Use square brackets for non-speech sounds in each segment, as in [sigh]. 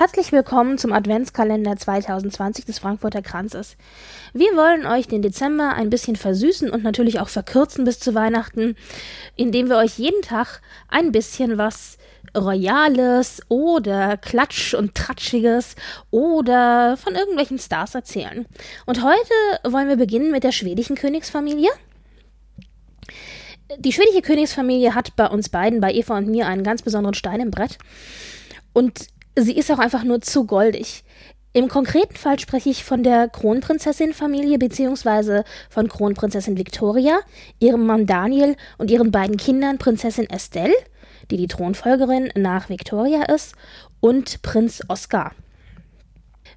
Herzlich willkommen zum Adventskalender 2020 des Frankfurter Kranzes. Wir wollen euch den Dezember ein bisschen versüßen und natürlich auch verkürzen bis zu Weihnachten, indem wir euch jeden Tag ein bisschen was Royales oder Klatsch und Tratschiges oder von irgendwelchen Stars erzählen. Und heute wollen wir beginnen mit der schwedischen Königsfamilie. Die schwedische Königsfamilie hat bei uns beiden, bei Eva und mir, einen ganz besonderen Stein im Brett. Und sie ist auch einfach nur zu goldig. Im konkreten Fall spreche ich von der Kronprinzessin-Familie beziehungsweise von Kronprinzessin Victoria, ihrem Mann Daniel und ihren beiden Kindern Prinzessin Estelle, die die Thronfolgerin nach Victoria ist, und Prinz Oscar.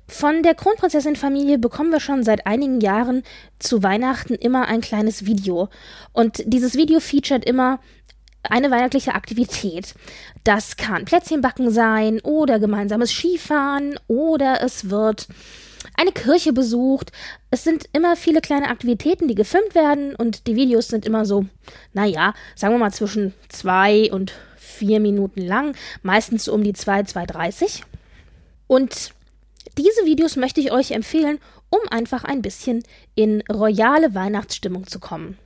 Von der Kronprinzessin-Familie bekommen wir schon seit einigen Jahren zu Weihnachten immer ein kleines Video. Und dieses Video featuret immer eine weihnachtliche Aktivität. Das kann Plätzchenbacken sein oder gemeinsames Skifahren oder es wird eine Kirche besucht. Es sind immer viele kleine Aktivitäten, die gefilmt werden und die Videos sind immer so, naja, sagen wir mal zwischen zwei und vier Minuten lang, meistens um die zwei, 2,30. Und diese Videos möchte ich euch empfehlen, um einfach ein bisschen in royale Weihnachtsstimmung zu kommen.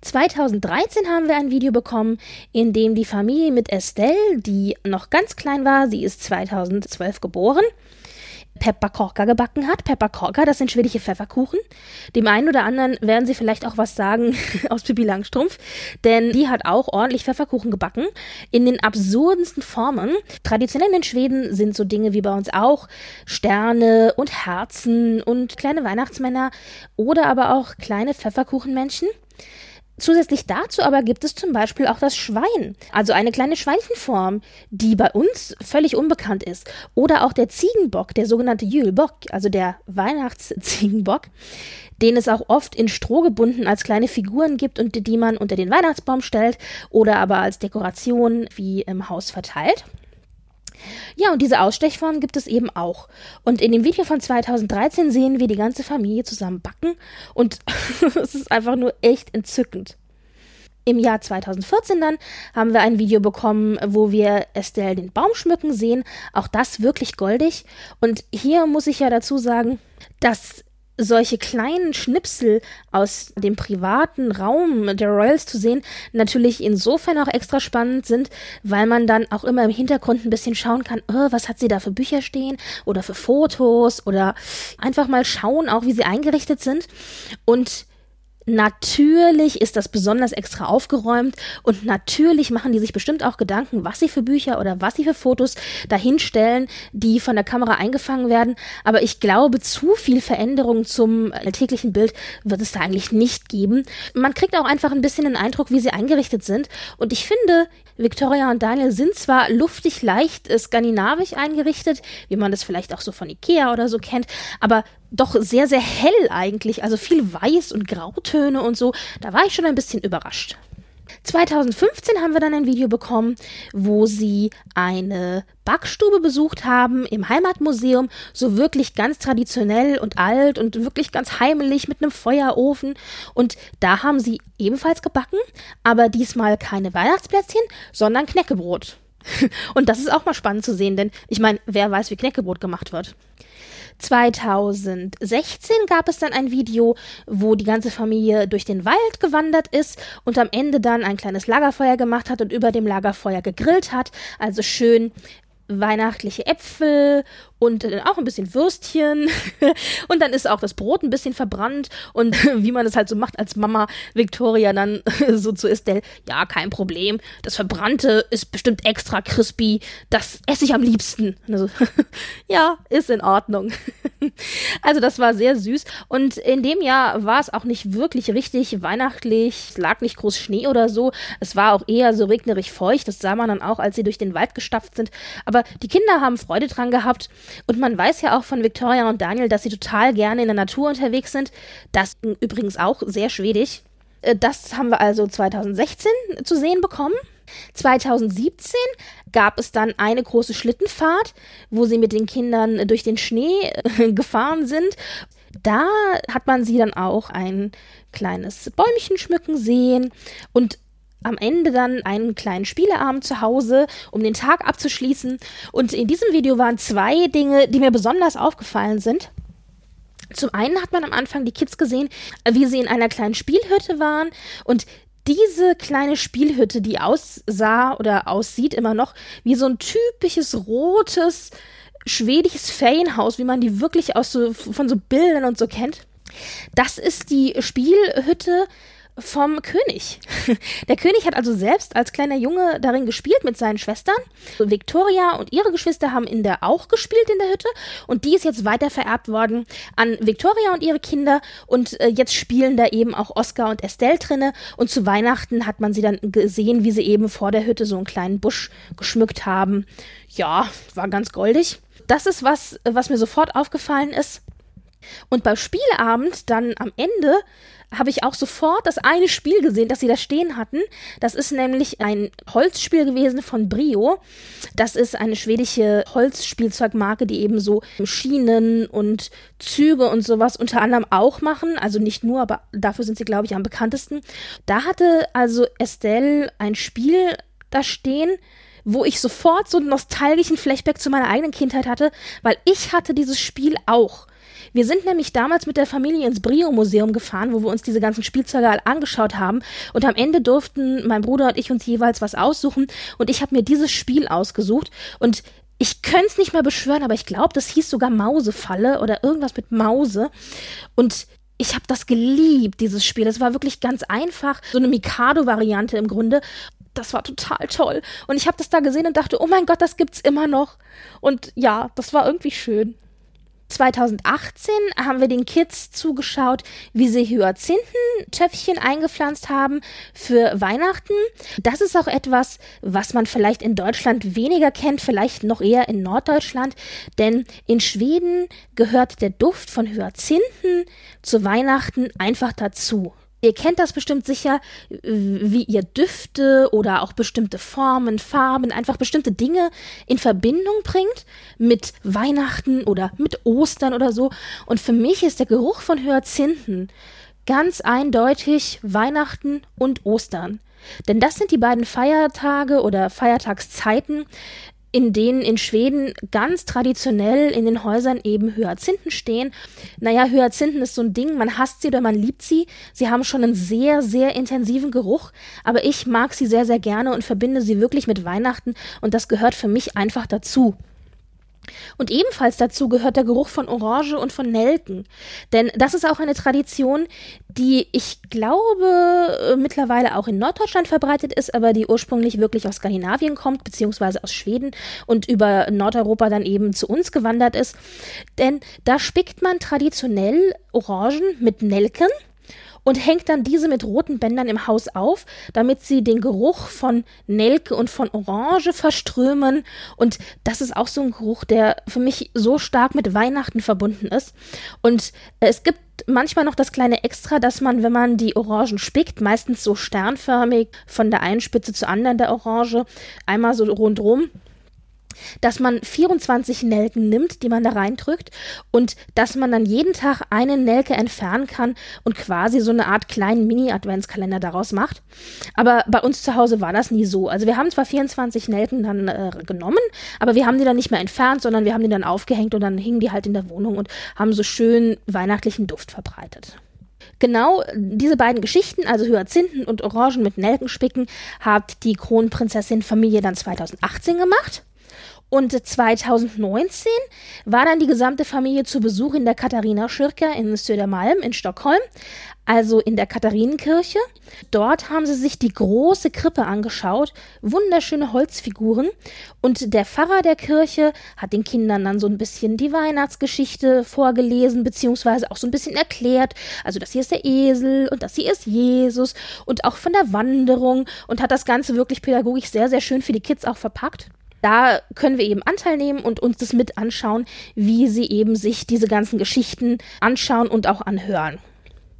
2013 haben wir ein Video bekommen, in dem die Familie mit Estelle, die noch ganz klein war, sie ist 2012 geboren, Pepperkorka gebacken hat. Pepperkorka, das sind schwedische Pfefferkuchen. Dem einen oder anderen werden sie vielleicht auch was sagen [laughs] aus Pippi Langstrumpf, denn die hat auch ordentlich Pfefferkuchen gebacken in den absurdesten Formen. Traditionell in Schweden sind so Dinge wie bei uns auch Sterne und Herzen und kleine Weihnachtsmänner oder aber auch kleine Pfefferkuchenmenschen. Zusätzlich dazu aber gibt es zum Beispiel auch das Schwein, also eine kleine Schweinchenform, die bei uns völlig unbekannt ist. Oder auch der Ziegenbock, der sogenannte Jülbock, also der Weihnachtsziegenbock, den es auch oft in Stroh gebunden als kleine Figuren gibt und die man unter den Weihnachtsbaum stellt oder aber als Dekoration wie im Haus verteilt. Ja, und diese Ausstechform gibt es eben auch. Und in dem Video von 2013 sehen wir die ganze Familie zusammen backen und [laughs] es ist einfach nur echt entzückend. Im Jahr 2014 dann haben wir ein Video bekommen, wo wir Estelle den Baum schmücken sehen. Auch das wirklich goldig. Und hier muss ich ja dazu sagen, dass solche kleinen Schnipsel aus dem privaten Raum der Royals zu sehen, natürlich insofern auch extra spannend sind, weil man dann auch immer im Hintergrund ein bisschen schauen kann, oh, was hat sie da für Bücher stehen oder für Fotos oder einfach mal schauen, auch wie sie eingerichtet sind. Und Natürlich ist das besonders extra aufgeräumt und natürlich machen die sich bestimmt auch Gedanken, was sie für Bücher oder was sie für Fotos dahinstellen, die von der Kamera eingefangen werden. Aber ich glaube, zu viel Veränderung zum alltäglichen Bild wird es da eigentlich nicht geben. Man kriegt auch einfach ein bisschen den Eindruck, wie sie eingerichtet sind. Und ich finde, Victoria und Daniel sind zwar luftig leicht skandinavisch eingerichtet, wie man das vielleicht auch so von Ikea oder so kennt, aber doch sehr, sehr hell eigentlich, also viel Weiß und Grautöne und so. Da war ich schon ein bisschen überrascht. 2015 haben wir dann ein Video bekommen, wo sie eine Backstube besucht haben im Heimatmuseum, so wirklich ganz traditionell und alt und wirklich ganz heimelig mit einem Feuerofen. Und da haben sie ebenfalls gebacken, aber diesmal keine Weihnachtsplätzchen, sondern Knäckebrot. [laughs] Und das ist auch mal spannend zu sehen, denn ich meine, wer weiß, wie Knäckebrot gemacht wird. 2016 gab es dann ein Video, wo die ganze Familie durch den Wald gewandert ist und am Ende dann ein kleines Lagerfeuer gemacht hat und über dem Lagerfeuer gegrillt hat. Also schön weihnachtliche Äpfel und dann auch ein bisschen Würstchen. [laughs] Und dann ist auch das Brot ein bisschen verbrannt. Und [laughs] wie man es halt so macht als Mama Victoria dann [laughs] so zu Estelle, ja, kein Problem, das Verbrannte ist bestimmt extra crispy, das esse ich am liebsten. Also, ja, ist in Ordnung. Also das war sehr süß. Und in dem Jahr war es auch nicht wirklich richtig weihnachtlich, es lag nicht groß Schnee oder so, es war auch eher so regnerig feucht, das sah man dann auch, als sie durch den Wald gestapft sind, aber die Kinder haben Freude dran gehabt und man weiß ja auch von Victoria und Daniel, dass sie total gerne in der Natur unterwegs sind. Das übrigens auch sehr schwedisch. Äh, das haben wir also 2016 zu sehen bekommen. 2017 gab es dann eine große Schlittenfahrt, wo sie mit den Kindern durch den Schnee äh, [laughs] gefahren sind. Da hat man sie dann auch ein kleines Bäumchen schmücken sehen und am Ende dann einen kleinen Spieleabend zu Hause, um den Tag abzuschließen. Und in diesem Video waren zwei Dinge, die mir besonders aufgefallen sind. Zum einen hat man am Anfang die Kids gesehen, wie sie in einer kleinen Spielhütte waren und diese kleine Spielhütte, die aussah oder aussieht immer noch wie so ein typisches rotes schwedisches Ferienhaus, wie man die wirklich aus so, von so Bildern und so kennt. Das ist die Spielhütte vom König. [laughs] Der König hat also selbst als kleiner Junge darin gespielt mit seinen Schwestern. Victoria und ihre Geschwister haben in der auch gespielt in der Hütte und die ist jetzt weiter vererbt worden an Victoria und ihre Kinder und äh, jetzt spielen da eben auch Oscar und Estelle drinne und zu Weihnachten hat man sie dann gesehen, wie sie eben vor der Hütte so einen kleinen Busch geschmückt haben. Ja, war ganz goldig. Das ist was, was mir sofort aufgefallen ist. Und beim Spielabend dann am Ende habe ich auch sofort das eine Spiel gesehen, das sie da stehen hatten. Das ist nämlich ein Holzspiel gewesen von Brio. Das ist eine schwedische Holzspielzeugmarke, die eben so Schienen und Züge und sowas unter anderem auch machen. Also nicht nur, aber dafür sind sie, glaube ich, am bekanntesten. Da hatte also Estelle ein Spiel da stehen, wo ich sofort so einen nostalgischen Flashback zu meiner eigenen Kindheit hatte, weil ich hatte dieses Spiel auch. Wir sind nämlich damals mit der Familie ins Brio-Museum gefahren, wo wir uns diese ganzen Spielzeuge alle angeschaut haben. Und am Ende durften mein Bruder und ich uns jeweils was aussuchen. Und ich habe mir dieses Spiel ausgesucht. Und ich könnte es nicht mehr beschwören, aber ich glaube, das hieß sogar Mausefalle oder irgendwas mit Mause. Und ich habe das geliebt, dieses Spiel. Es war wirklich ganz einfach, so eine Mikado-Variante im Grunde. Das war total toll. Und ich habe das da gesehen und dachte, oh mein Gott, das gibt's immer noch. Und ja, das war irgendwie schön.2018 haben wir den Kids zugeschaut, wie sie Hyazinthentöpfchen eingepflanzt haben für Weihnachten. Das ist auch etwas, was man vielleicht in Deutschland weniger kennt, vielleicht noch eher in Norddeutschland, denn in Schweden gehört der Duft von Hyazinthen zu Weihnachten einfach dazu. Ihr kennt das bestimmt sicher, wie ihr Düfte oder auch bestimmte Formen, Farben, einfach bestimmte Dinge in Verbindung bringt mit Weihnachten oder mit Ostern oder so. Und für mich ist der Geruch von Hyazinthen ganz eindeutig Weihnachten und Ostern. Denn das sind die beiden Feiertage oder Feiertagszeiten, in denen in Schweden ganz traditionell in den Häusern eben Hyazinthen stehen. Naja, Hyazinthen ist so ein Ding, man hasst sie oder man liebt sie. Sie haben schon einen sehr, sehr intensiven Geruch, aber ich mag sie sehr, sehr gerne und verbinde sie wirklich mit Weihnachten und das gehört für mich einfach dazu. Und ebenfalls dazu gehört der Geruch von Orange und von Nelken. Denn das ist auch eine Tradition, die ich glaube äh, mittlerweile auch in Norddeutschland verbreitet ist, aber die ursprünglich wirklich aus Skandinavien kommt, beziehungsweise aus Schweden und über Nordeuropa dann eben zu uns gewandert ist. Denn da spickt man traditionell Orangen mit Nelken und hängt dann diese mit roten Bändern im Haus auf, damit sie den Geruch von Nelke und von Orange verströmen. Und das ist auch so ein Geruch, der für mich so stark mit Weihnachten verbunden ist. Und es gibt manchmal noch das kleine Extra, dass man, wenn man die Orangen spickt, meistens so sternförmig von der einen Spitze zur anderen der Orange, einmal so rundrum, dass man 24 Nelken nimmt, die man da reindrückt und dass man dann jeden Tag eine Nelke entfernen kann und quasi so eine Art kleinen Mini-Adventskalender daraus macht. Aber bei uns zu Hause war das nie so. Also wir haben zwar 24 Nelken dann äh, genommen, aber wir haben die dann nicht mehr entfernt, sondern wir haben die dann aufgehängt und dann hingen die halt in der Wohnung und haben so schön weihnachtlichen Duft verbreitet. Genau diese beiden Geschichten, also Hyazinthen und Orangen mit Nelken spicken, hat die Kronprinzessin Familie dann 2018 gemacht. Und 2019 war dann die gesamte Familie zu Besuch in der Katharina-Kyrka in Södermalm in Stockholm, also in der Katharinenkirche. Dort haben sie sich die große Krippe angeschaut, wunderschöne Holzfiguren. Und der Pfarrer der Kirche hat den Kindern dann so ein bisschen die Weihnachtsgeschichte vorgelesen, beziehungsweise auch so ein bisschen erklärt. Also das hier ist der Esel und das hier ist Jesus und auch von der Wanderung und hat das Ganze wirklich pädagogisch sehr, sehr schön für die Kids auch verpackt da können wir eben Anteil nehmen und uns das mit anschauen, wie sie eben sich diese ganzen Geschichten anschauen und auch anhören.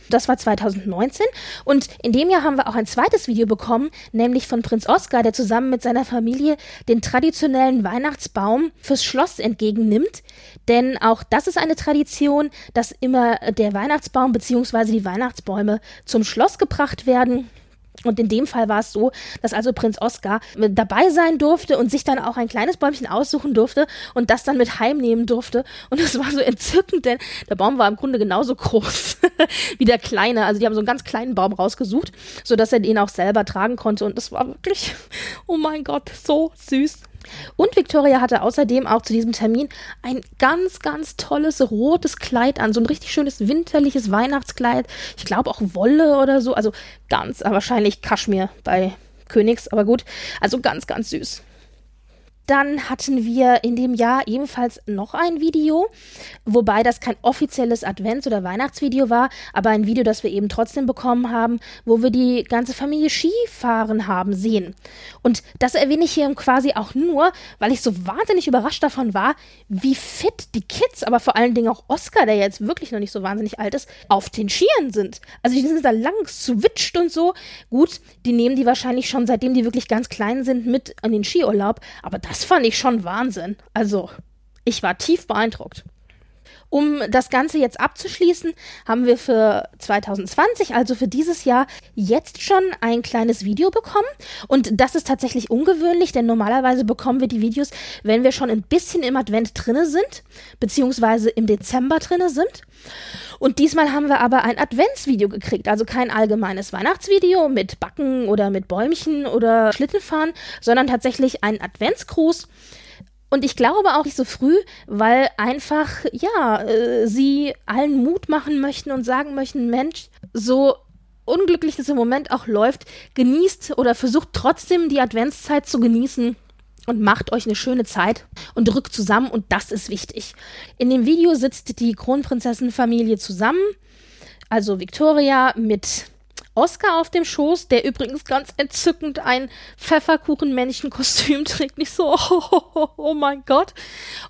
Das war 2019 und in dem Jahr haben wir auch ein zweites Video bekommen, nämlich von Prinz Oskar, der zusammen mit seiner Familie den traditionellen Weihnachtsbaum fürs Schloss entgegennimmt. Denn auch das ist eine Tradition, dass immer der Weihnachtsbaum bzw. die Weihnachtsbäume zum Schloss gebracht werden. Und in dem Fall war es so, dass also Prinz Oskar dabei sein durfte und sich dann auch ein kleines Bäumchen aussuchen durfte und das dann mit heimnehmen durfte. Und es war so entzückend, denn der Baum war im Grunde genauso groß [laughs] wie der kleine. Also die haben so einen ganz kleinen Baum rausgesucht, sodass er den auch selber tragen konnte. Und das war wirklich, oh mein Gott, so süß. Und Victoria hatte außerdem auch zu diesem Termin ein ganz, ganz tolles rotes Kleid an. So ein richtig schönes winterliches Weihnachtskleid. Ich glaube auch Wolle oder so. Also ganz, wahrscheinlich Kaschmir bei Königs, aber gut. Also ganz, ganz süß. Dann hatten wir in dem Jahr ebenfalls noch ein Video, wobei das kein offizielles Advents- oder Weihnachtsvideo war, aber ein Video, das wir eben trotzdem bekommen haben, wo wir die ganze Familie Skifahren haben sehen. Und das erwähne ich hier quasi auch nur, weil ich so wahnsinnig überrascht davon war, wie fit die Kids, aber vor allen Dingen auch Oscar, der jetzt wirklich noch nicht so wahnsinnig alt ist, auf den Skiern sind. Also die sind da lang switcht und so. Gut, die nehmen die wahrscheinlich schon seitdem die wirklich ganz klein sind mit an den Skiurlaub, aber das das fand ich schon Wahnsinn. Also, ich war tief beeindruckt. Um das Ganze jetzt abzuschließen, haben wir für 2020, also für dieses Jahr, jetzt schon ein kleines Video bekommen. Und das ist tatsächlich ungewöhnlich, denn normalerweise bekommen wir die Videos, wenn wir schon ein bisschen im Advent drinne sind, beziehungsweise im Dezember drinne sind. Und diesmal haben wir aber ein Adventsvideo gekriegt, also kein allgemeines Weihnachtsvideo mit Backen oder mit Bäumchen oder Schlittenfahren, sondern tatsächlich ein Adventsgruß. Und ich glaube auch nicht so früh, weil einfach, ja, äh, sie allen Mut machen möchten und sagen möchten, Mensch, so unglücklich das im Moment auch läuft, genießt oder versucht trotzdem die Adventszeit zu genießen und macht euch eine schöne Zeit und rückt zusammen und das ist wichtig. In dem Video sitzt die Kronprinzessenfamilie zusammen, also Victoria mit Oscar auf dem Schoß, der übrigens ganz entzückend ein Pfefferkuchenmännchenkostüm [laughs] trägt. Nicht so, oh, oh, oh, oh, mein Gott.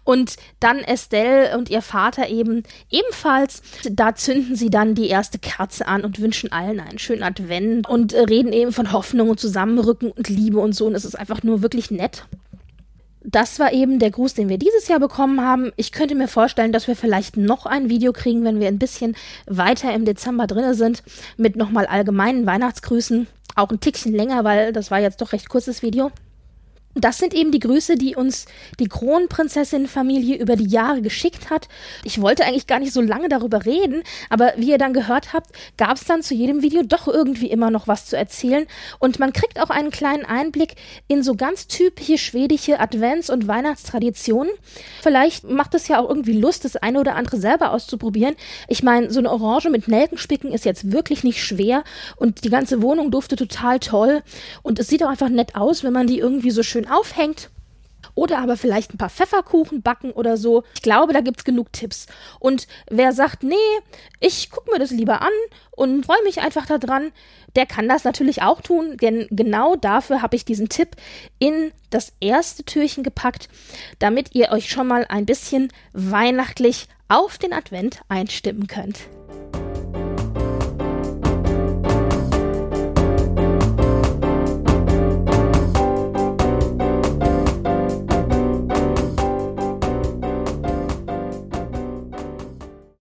Und dann Estelle und ihr Vater eben ebenfalls. Da zünden sie dann die erste Kerze an und wünschen allen einen schönen Advent und reden eben von Hoffnung und Zusammenrücken und Liebe und so. Und es ist einfach nur wirklich nett das war eben der Gruß, den wir dieses Jahr bekommen haben. Ich könnte mir vorstellen, dass wir vielleicht noch ein Video kriegen, wenn wir ein bisschen weiter im Dezember drinne sind, mit nochmal allgemeinen Weihnachtsgrüßen. Auch ein Tickchen länger, weil das war jetzt doch recht kurzes Video. Das sind eben die Grüße, die uns die Kronprinzessin-Familie über die Jahre geschickt hat. Ich wollte eigentlich gar nicht so lange darüber reden, aber wie ihr dann gehört habt, gab es dann zu jedem Video doch irgendwie immer noch was zu erzählen. Und man kriegt auch einen kleinen Einblick in so ganz typische schwedische Advents- und Weihnachtstraditionen. Vielleicht macht es ja auch irgendwie Lust, das eine oder andere selber auszuprobieren. Ich meine, so eine Orange mit Nelkenspicken ist jetzt wirklich nicht schwer und die ganze Wohnung duftet total toll. Und es sieht auch einfach nett aus, wenn man die irgendwie so schön schön aufhängt. Oder aber vielleicht ein paar Pfefferkuchen backen oder so. Ich glaube, da gibt es genug Tipps. Und wer sagt, nee, ich gucke mir das lieber an und freue mich einfach daran, der kann das natürlich auch tun, denn genau dafür habe ich diesen Tipp in das erste Türchen gepackt, damit ihr euch schon mal ein bisschen weihnachtlich auf den Advent einstimmen könnt.